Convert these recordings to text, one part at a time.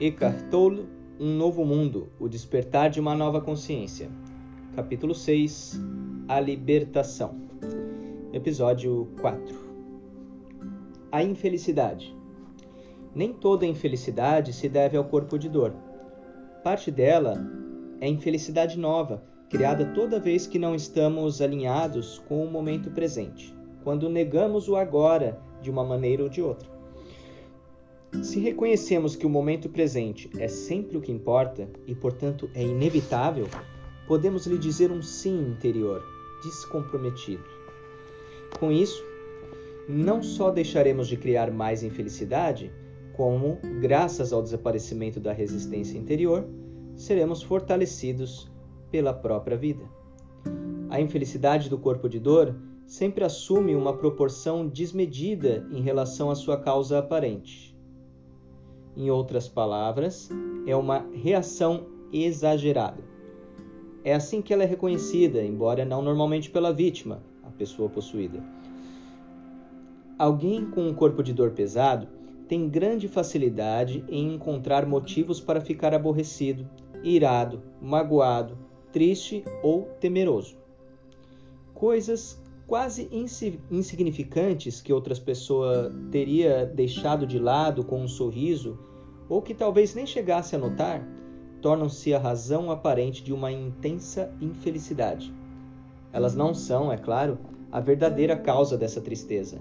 Eckhart Tolle, Um Novo Mundo, O Despertar de uma Nova Consciência. Capítulo 6, A Libertação. Episódio 4. A infelicidade. Nem toda infelicidade se deve ao corpo de dor. Parte dela é infelicidade nova, criada toda vez que não estamos alinhados com o momento presente, quando negamos o agora de uma maneira ou de outra. Se reconhecemos que o momento presente é sempre o que importa e, portanto, é inevitável, podemos lhe dizer um sim interior, descomprometido. Com isso, não só deixaremos de criar mais infelicidade, como, graças ao desaparecimento da resistência interior, seremos fortalecidos pela própria vida. A infelicidade do corpo de dor sempre assume uma proporção desmedida em relação à sua causa aparente. Em outras palavras, é uma reação exagerada. É assim que ela é reconhecida, embora não normalmente pela vítima, a pessoa possuída. Alguém com um corpo de dor pesado tem grande facilidade em encontrar motivos para ficar aborrecido, irado, magoado, triste ou temeroso. Coisas quase insignificantes que outras pessoas teria deixado de lado com um sorriso ou que talvez nem chegasse a notar, tornam-se a razão aparente de uma intensa infelicidade. Elas não são, é claro, a verdadeira causa dessa tristeza.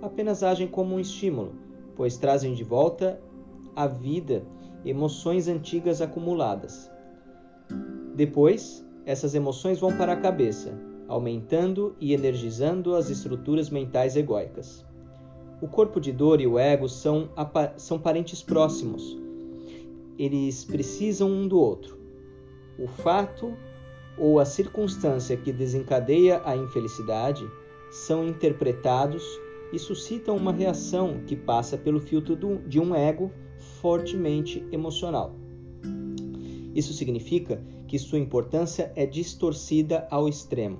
Apenas agem como um estímulo, pois trazem de volta à vida emoções antigas acumuladas. Depois, essas emoções vão para a cabeça, aumentando e energizando as estruturas mentais egóicas. O corpo de dor e o ego são, são parentes próximos. Eles precisam um do outro. O fato ou a circunstância que desencadeia a infelicidade são interpretados e suscitam uma reação que passa pelo filtro de um ego fortemente emocional. Isso significa que sua importância é distorcida ao extremo.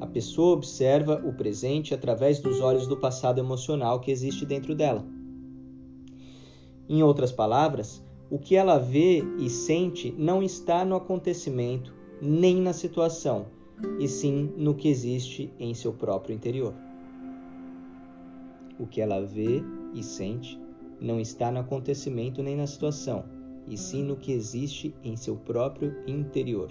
A pessoa observa o presente através dos olhos do passado emocional que existe dentro dela. Em outras palavras, o que ela vê e sente não está no acontecimento nem na situação, e sim no que existe em seu próprio interior. O que ela vê e sente não está no acontecimento nem na situação, e sim no que existe em seu próprio interior.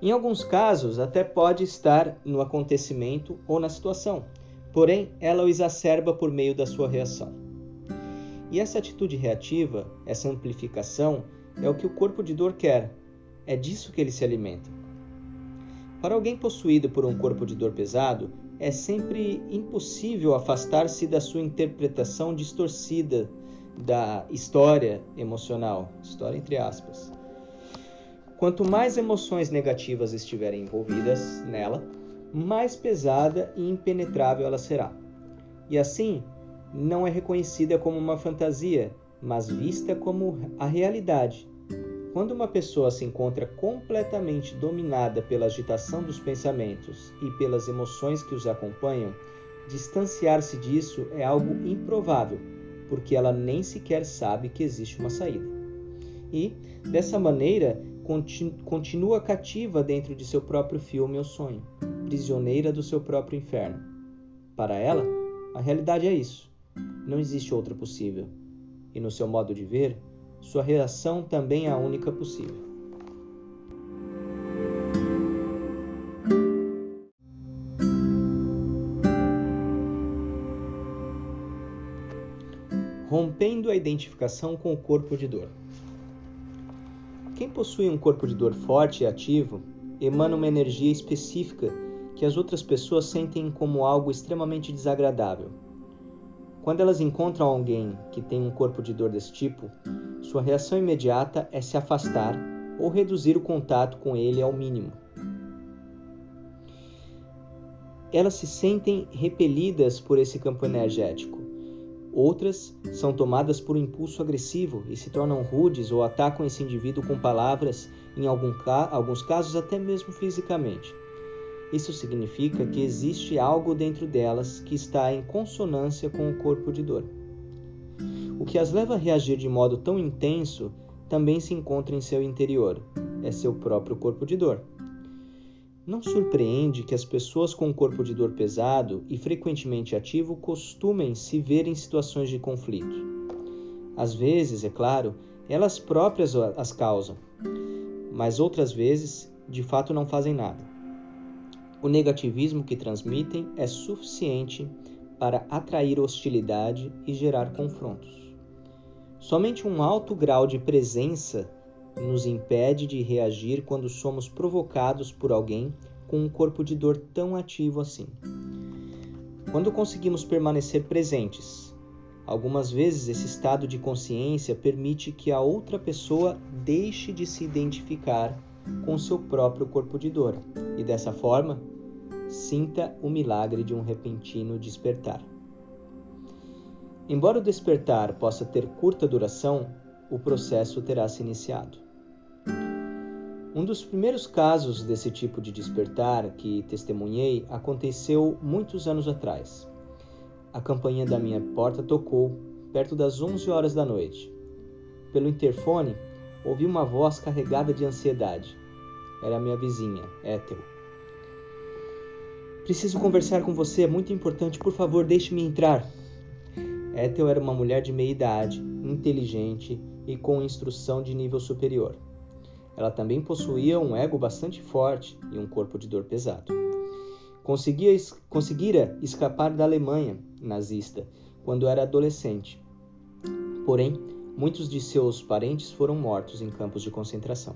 Em alguns casos, até pode estar no acontecimento ou na situação, porém, ela o exacerba por meio da sua reação. E essa atitude reativa, essa amplificação, é o que o corpo de dor quer. É disso que ele se alimenta. Para alguém possuído por um corpo de dor pesado, é sempre impossível afastar-se da sua interpretação distorcida da história emocional, história entre aspas. Quanto mais emoções negativas estiverem envolvidas nela, mais pesada e impenetrável ela será. E assim, não é reconhecida como uma fantasia, mas vista como a realidade. Quando uma pessoa se encontra completamente dominada pela agitação dos pensamentos e pelas emoções que os acompanham, distanciar-se disso é algo improvável porque ela nem sequer sabe que existe uma saída. E, dessa maneira, continua cativa dentro de seu próprio filme ou sonho, prisioneira do seu próprio inferno. Para ela, a realidade é isso. Não existe outra possível. E no seu modo de ver, sua reação também é a única possível. Rompendo a identificação com o corpo de dor. Quem possui um corpo de dor forte e ativo emana uma energia específica que as outras pessoas sentem como algo extremamente desagradável. Quando elas encontram alguém que tem um corpo de dor desse tipo, sua reação imediata é se afastar ou reduzir o contato com ele ao mínimo. Elas se sentem repelidas por esse campo energético Outras são tomadas por um impulso agressivo e se tornam rudes ou atacam esse indivíduo com palavras, em ca alguns casos até mesmo fisicamente. Isso significa que existe algo dentro delas que está em consonância com o corpo de dor. O que as leva a reagir de modo tão intenso também se encontra em seu interior, é seu próprio corpo de dor. Não surpreende que as pessoas com um corpo de dor pesado e frequentemente ativo costumem se ver em situações de conflito. Às vezes, é claro, elas próprias as causam, mas outras vezes, de fato, não fazem nada. O negativismo que transmitem é suficiente para atrair hostilidade e gerar confrontos. Somente um alto grau de presença nos impede de reagir quando somos provocados por alguém com um corpo de dor tão ativo assim. Quando conseguimos permanecer presentes, algumas vezes esse estado de consciência permite que a outra pessoa deixe de se identificar com seu próprio corpo de dor e dessa forma sinta o milagre de um repentino despertar. Embora o despertar possa ter curta duração, o processo terá se iniciado. Um dos primeiros casos desse tipo de despertar que testemunhei aconteceu muitos anos atrás. A campainha da minha porta tocou perto das 11 horas da noite. Pelo interfone, ouvi uma voz carregada de ansiedade. Era minha vizinha, Ethel. Preciso conversar com você, é muito importante. Por favor, deixe-me entrar. Ethel era uma mulher de meia idade, inteligente e com instrução de nível superior. Ela também possuía um ego bastante forte e um corpo de dor pesado. Conseguia, conseguira escapar da Alemanha nazista quando era adolescente. Porém, muitos de seus parentes foram mortos em campos de concentração.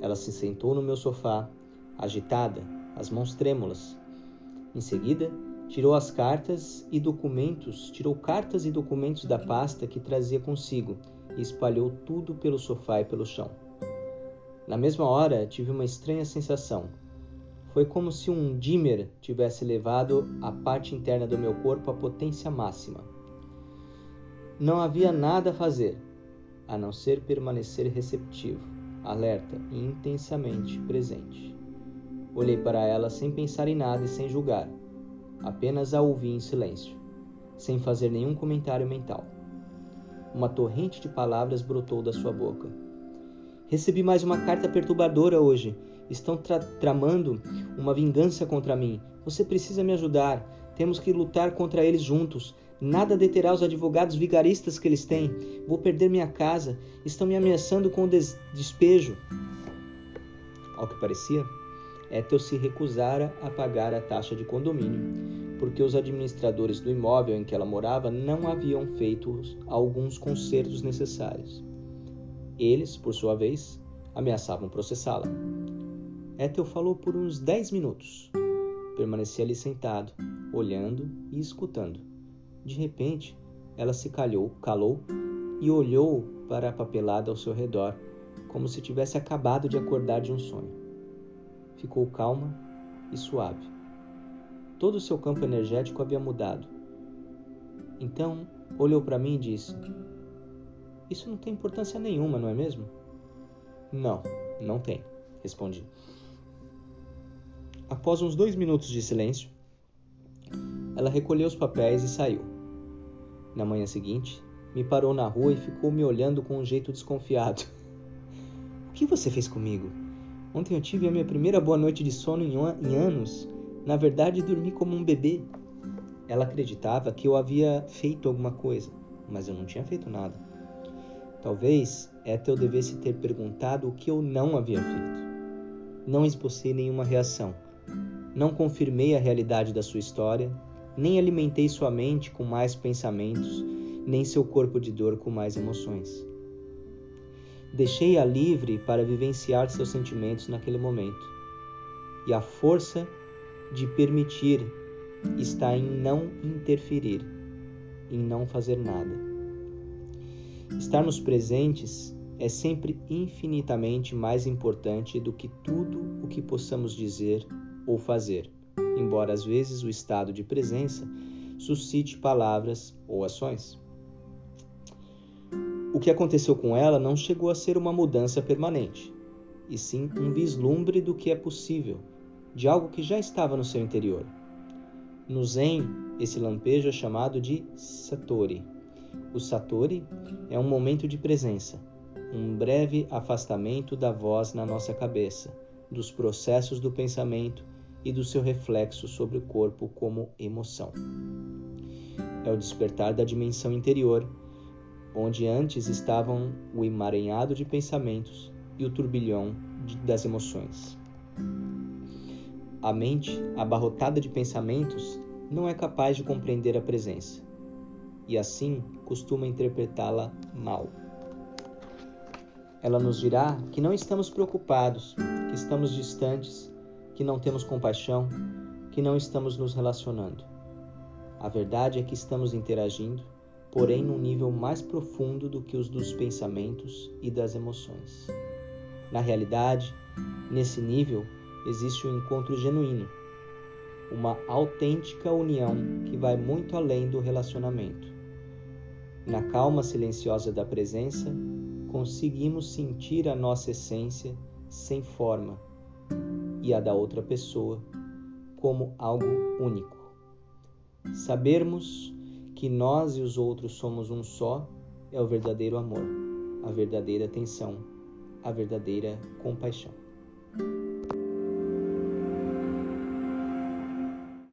Ela se sentou no meu sofá, agitada, as mãos trêmulas. Em seguida, Tirou as cartas e documentos, tirou cartas e documentos da pasta que trazia consigo e espalhou tudo pelo sofá e pelo chão. Na mesma hora, tive uma estranha sensação. Foi como se um dimmer tivesse levado a parte interna do meu corpo à potência máxima. Não havia nada a fazer, a não ser permanecer receptivo, alerta e intensamente presente. Olhei para ela sem pensar em nada e sem julgar apenas a ouvi em silêncio, sem fazer nenhum comentário mental. Uma torrente de palavras brotou da sua boca. Recebi mais uma carta perturbadora hoje. Estão tra tramando uma vingança contra mim. Você precisa me ajudar. Temos que lutar contra eles juntos. Nada deterá os advogados vigaristas que eles têm. Vou perder minha casa. Estão me ameaçando com des despejo. Ao que parecia, Ethel se recusara a pagar a taxa de condomínio, porque os administradores do imóvel em que ela morava não haviam feito alguns consertos necessários. Eles, por sua vez, ameaçavam processá-la. Ethel falou por uns dez minutos. Permaneci ali sentado, olhando e escutando. De repente, ela se calhou, calou e olhou para a papelada ao seu redor, como se tivesse acabado de acordar de um sonho ficou calma e suave. Todo o seu campo energético havia mudado. Então olhou para mim e disse: Isso não tem importância nenhuma, não é mesmo? Não, não tem, respondi. Após uns dois minutos de silêncio, ela recolheu os papéis e saiu. Na manhã seguinte, me parou na rua e ficou me olhando com um jeito desconfiado. O que você fez comigo? Ontem eu tive a minha primeira boa noite de sono em, em anos. Na verdade, dormi como um bebê. Ela acreditava que eu havia feito alguma coisa, mas eu não tinha feito nada. Talvez Ethel devesse ter perguntado o que eu não havia feito. Não esbocei nenhuma reação. Não confirmei a realidade da sua história, nem alimentei sua mente com mais pensamentos, nem seu corpo de dor com mais emoções. Deixei-a livre para vivenciar seus sentimentos naquele momento. E a força de permitir está em não interferir, em não fazer nada. Estarmos presentes é sempre infinitamente mais importante do que tudo o que possamos dizer ou fazer, embora às vezes o estado de presença suscite palavras ou ações. O que aconteceu com ela não chegou a ser uma mudança permanente, e sim um vislumbre do que é possível, de algo que já estava no seu interior. No Zen, esse lampejo é chamado de Satori, O Satori é um momento de presença, um breve afastamento da voz na nossa cabeça, dos processos do pensamento e do seu reflexo sobre o corpo como emoção. É o despertar da dimensão interior, onde antes estavam o emaranhado de pensamentos e o turbilhão das emoções. A mente, abarrotada de pensamentos, não é capaz de compreender a presença e assim costuma interpretá-la mal. Ela nos dirá que não estamos preocupados, que estamos distantes, que não temos compaixão, que não estamos nos relacionando. A verdade é que estamos interagindo, porém num nível mais profundo do que os dos pensamentos e das emoções. Na realidade, nesse nível existe um encontro genuíno, uma autêntica união que vai muito além do relacionamento. Na calma silenciosa da presença, conseguimos sentir a nossa essência sem forma e a da outra pessoa como algo único. sabermos que nós e os outros somos um só é o verdadeiro amor, a verdadeira atenção, a verdadeira compaixão.